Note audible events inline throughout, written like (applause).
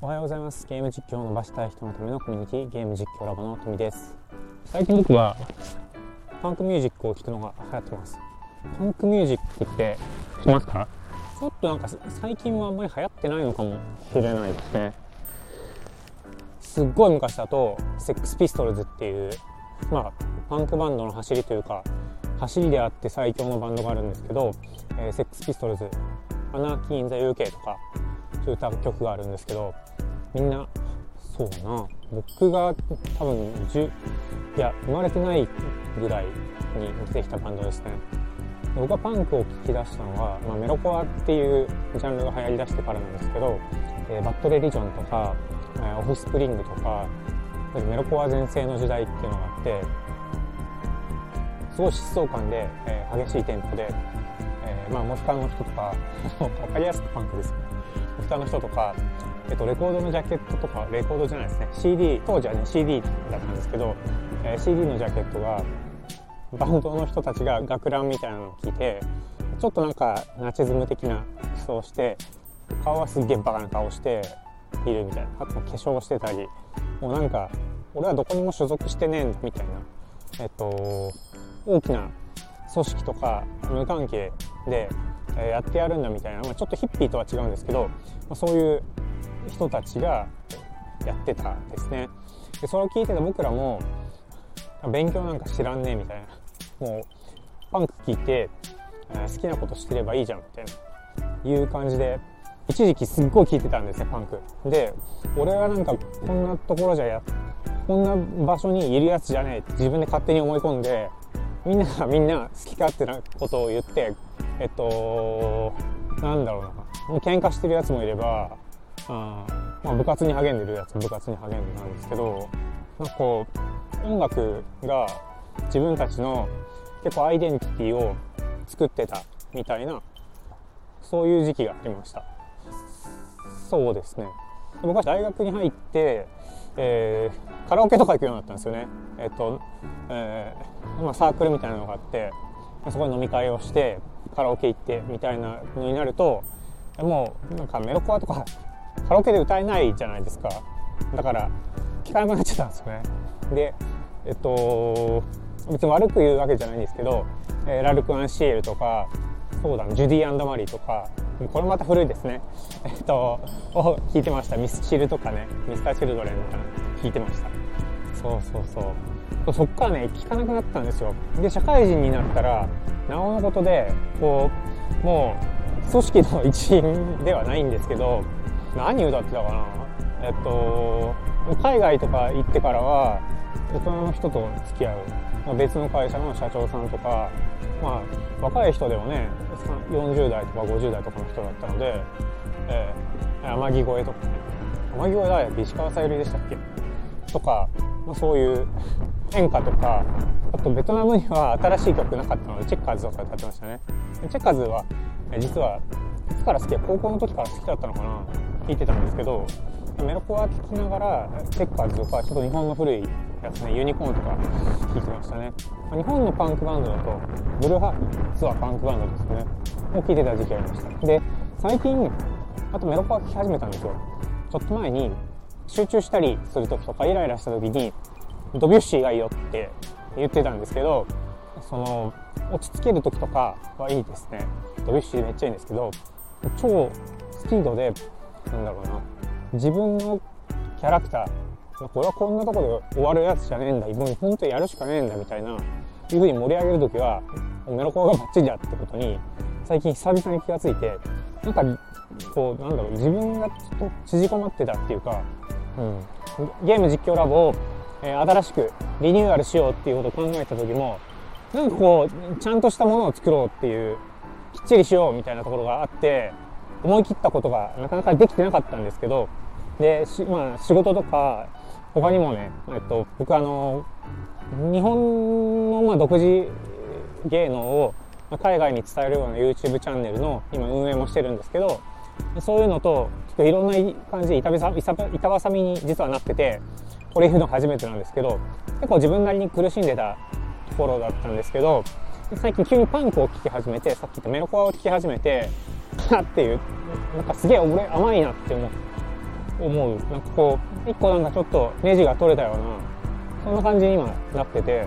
おはようございます。ゲーム実況を伸ばしたい人のためのコミュニティゲーム実況ラボのトミです。最近僕はパンクミュージックを聴くのが流行ってます。パンクミュージックって知ってますか？ちょっとなんか最近はあんまり流行ってないのかもしれないですね。すっごい昔だとセックスピストルズっていうまあパンクバンドの走りというか走りであって最強のバンドがあるんですけど、えーセックスピストルズAnarchy in the UK とかそういう歌曲があるんですけどみんな。そうな。僕が多分10いや生まれてないぐらいに出てきたバンドですね。僕がパンクを聴き出したのは、まあ、メロコアっていうジャンルが流行りだしてからなんですけど、えー Bad Religion とか、えー Offspring とかメロコア全盛の時代っていうのがあってすごい疾走感で、えー激しいテンポで、えーまあ、モヒカンの人とか (laughs) 分かりやすくパンクです。モヒカンの人とか、えっと、レコードのジャケットとかレコードじゃないですね。CD 当時はね CD だったんですけど、えー CD のジャケットがバンドの人たちが学ランみたいなのを着てちょっとなんかナチズム的な服装をして顔はすっげえバカな顔しているみたいな。あと化粧してたり。もうなんか俺はどこにも所属してねえみたいなえっと大きな組織とか無関係でえやってやるんだみたいな、まあ、ちょっとヒッピーとは違うんですけど、まあ、そういう人たちがやってたんですね。でそれを聞いてた僕らも勉強なんか知らんねえみたいな。もうパンク聞いて、好きなことしてればいいじゃんみたいな。いう感じで一時期すっごい聞いてたんですねパンク。で俺はなんかこんなところじゃやこんな場所にいるやつじゃねえって自分で勝手に思い込んでみんながみんな好き勝手なことを言ってえっとなんだろうな。喧嘩してるやつもいればあまあ、部活に励んでるやつ部活に励んでたんですけどなんかこう音楽が自分たちの結構アイデンティティを作ってたみたいなそういう時期がありました。そうですね。僕は大学に入って、えーカラオケとか行くようになったんですよね。えっと、えーまあ、サークルみたいなのがあってそこで飲み会をしてカラオケ行ってみたいなのになるともうなんかメロコアとかカラオケで歌えないじゃないですか。だから聞かなくなっちゃったんですよね。でえっと別に悪く言うわけじゃないんですけど、えーラルク・アンシエルとかそうだなジュディアンダマリーとかこれまた古いですね。えっとを聞いてました。ミスチルとかね。ミスター・チルドレンとか聞いてました。そうそうそう。そっからね聞かなくなったんですよ。で社会人になったらなおのことでこうもう組織の一員ではないんですけど何歌ってたかな？えっと海外とか行ってからは大人の人と付き合う。まあ別の会社の社長さんとかまあ若い人でもね40代とか50代とかの人だったので、えー、天城越えとか。ね天城越え誰だっけ石川さゆりでしたっけ？とか、まあ、そういう演歌とかあとベトナムには新しい曲なかったのでチェッカーズとか歌ってましたね。チェッカーズは実はいつから好き高校の時から好きだったのかな。聞いてたんですけどメロコア聴きながらチェッカーズとかちょっと日本の古いやつねユニコーンとか聴いてましたね。日本のパンクバンドだとブルーハーフツはパンクバンドですね。を聴いてた時期ありました。で最近あとメロコア聴き始めたんですよ。ちょっと前に集中したりする時とかイライラした時にドビュッシーがいいよって言ってたんですけどその落ち着ける時とかはいいですね。ドビュッシーめっちゃいいんですけど超スピードでなんだろうな。自分のキャラクターこれはこんなとこで終わるやつじゃねえんだ。もう本当にやるしかねえんだみたいな。いう風に盛り上げる時はメロコアがバッチリだってことに最近久々に気がついてなんかこうなんだろう自分がちょっと縮こまってたっていうか、うん、ゲーム実況ラボを、えー新しくリニューアルしようっていうことを考えた時もなんかこうちゃんとしたものを作ろうっていうきっちりしようみたいなところがあって思い切ったことがなかなかできてなかったんですけどでし、まあ、仕事とか他にもね、えっと、僕あの日本のまあ独自芸能をまあ海外に伝えるような YouTube チャンネルの今運営もしてるんですけどそういうのとちょっといろんな感じで板挟板挟みに実はなっててこれ言うの初めてなんですけど結構自分なりに苦しんでたところだったんですけど最近急にパンクを聴き始めてさっき言ったメロコアを聴き始めてなっていう。なんかすげえ俺甘いなって思っ思う。なんかこう一個なんかちょっとネジが取れたようなそんな感じに今なってて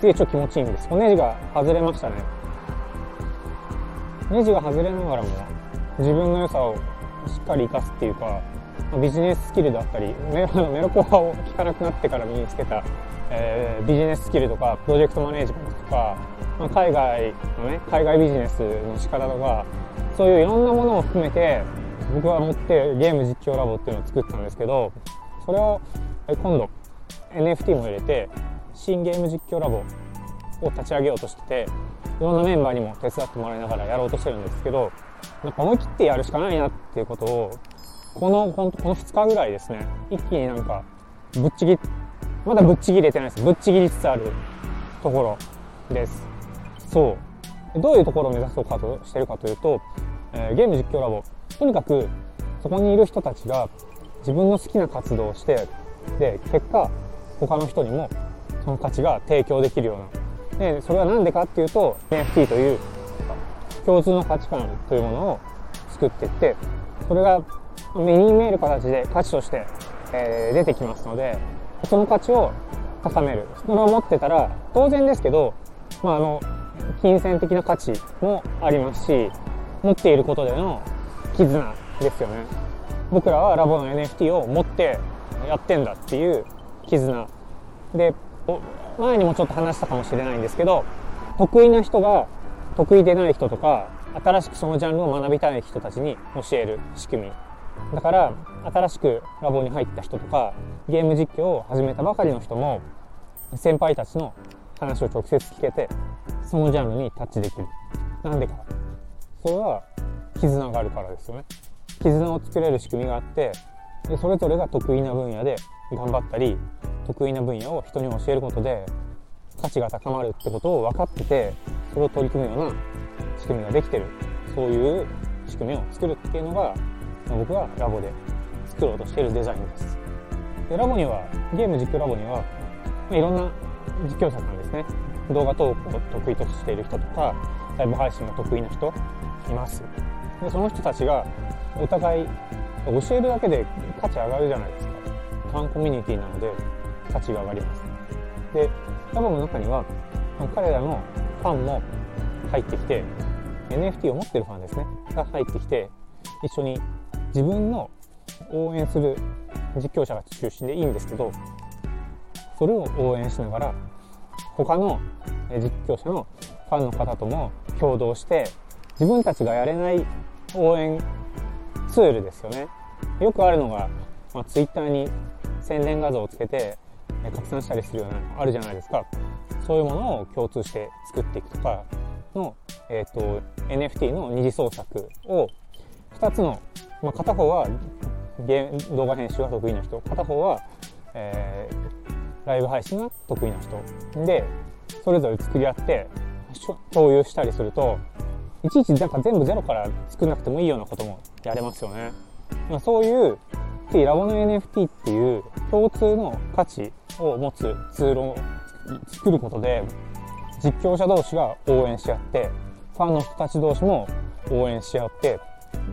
すげえちょっと気持ちいいんです。ネジが外れましたね。ネジが外れながらも自分の良さをしっかり活かすっていうかビジネススキルだったりメロメロコアを聞かなくなってから身につけた、えー、ビジネススキルとかプロジェクトマネージメントとか、ま、海外のね海外ビジネスの仕方とかそういういろんなものを含めて僕は持ってゲーム実況ラボっていうのを作ったんですけどそれを今度 NFT も入れて新ゲーム実況ラボを立ち上げようとしてていろんなメンバーにも手伝ってもらいながらやろうとしてるんですけどなんか思い切ってやるしかないなっていうことをこのこのこの2日ぐらいですね一気になんかぶっちぎまだぶっちぎれてないです。ぶっちぎりつつあるところです。そう。どういうところを目指そうかとしてるかというと、えー、ゲーム実況ラボ。とにかくそこにいる人たちが自分の好きな活動をしてで結果他の人にもその価値が提供できるような。でそれは何でかっていうと NFT という共通の価値観というものを作っていってそれが目に見える形で価値として、えー、出てきますのでその価値を高める。それを持ってたら当然ですけど、まあ、あの金銭的な価値もありますし持っていることでの絆ですよね。僕らはラボの NFT を持ってやってんだっていう絆。で前にもちょっと話したかもしれないんですけど得意な人が得意でない人とか新しくそのジャンルを学びたい人たちに教える仕組み。だから新しくラボに入った人とかゲーム実況を始めたばかりの人も先輩たちの話を直接聞けてそのジャンルにタッチできる。なんでか。それは絆があるからですよね。絆を作れる仕組みがあってでそれぞれが得意な分野で頑張ったり得意な分野を人に教えることで価値が高まるってことを分かっててそれを取り組むような仕組みができてる。そういう仕組みを作るっていうのが僕はラボで作ろうとしているデザインです。でラボにはゲーム実況ラボには、まあ、いろんな実況者さんですね。動画投稿を得意としている人とかライブ配信が得意な人います。でその人たちがお互い教えるだけで価値上がるじゃないですか。ファンコミュニティなので価値が上がります。でラボの中には彼らのファンも入ってきて NFT を持ってるファンですね。が入ってきて一緒に自分の応援する実況者が中心でいいんですけどそれを応援しながら他の実況者のファンの方とも共同して自分たちがやれない応援ツールですよね。よくあるのが、まあ、Twitter に宣伝画像をつけて拡散したりするようなあるじゃないですか。そういうものを共通して作っていくとかの、えーと、NFT の二次創作を2つの、まあ、片方は動画編集が得意な人片方は、え、ライブ配信？が得意な人でそれぞれ作り合って共有したりするといちいちなんか全部ゼロから作んなくてもいいようなこともやれますよね。まあ、そういうラボの NFT っていう共通の価値を持つツールを作ることで実況者同士が応援し合ってファンの人たち同士も応援し合って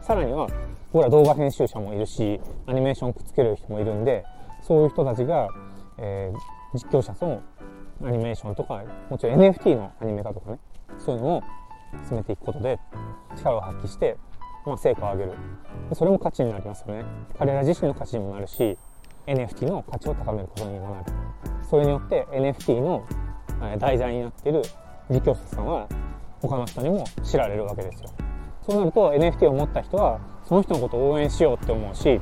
さらには僕ら動画編集者もいるしアニメーションくっつける人もいるんでそういう人たちが、えー、実況者とのアニメーションとかもちろん NFT のアニメ化とかねそういうのを進めていくことで力を発揮して、まあ、成果を上げる。それも価値になりますよね。彼ら自身の価値にもなるし NFT の価値を高めることにもなる。それによって NFT の題材になっている実況者さんは他の人にも知られるわけですよ。そうなると NFT を持った人はその人のことを応援しようって思うし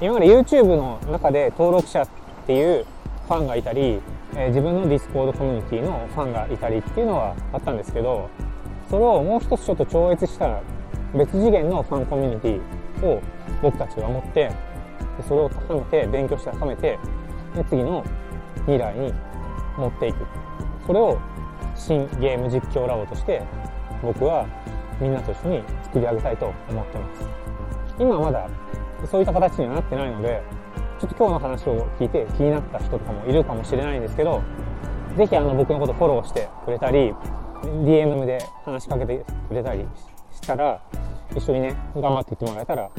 今まで YouTube の中で登録者っていうファンがいたり、えー、自分の Discord コミュニティのファンがいたりっていうのはあったんですけどそれをもう一つちょっと超越した別次元のファンコミュニティを僕たちは持ってそれを高めて勉強して高めてで次の未来に持っていく。それを新ゲーム実況ラボとして僕はみんなと一緒に作り上げたいと思ってます。今まだそういった形にはなってないのでちょっと今日の話を聞いて気になった人とかもいるかもしれないんですけどぜひあの僕のことフォローしてくれたり DM で話しかけてくれたりしたら、一緒にね、頑張っていってもらえたら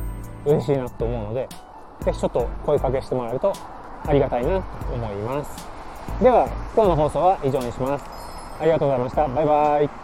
嬉しいなと思うので、ぜひちょっと声かけしてもらえるとありがたいなと思います。では、今日の放送は以上にします。ありがとうございました。バイバイ。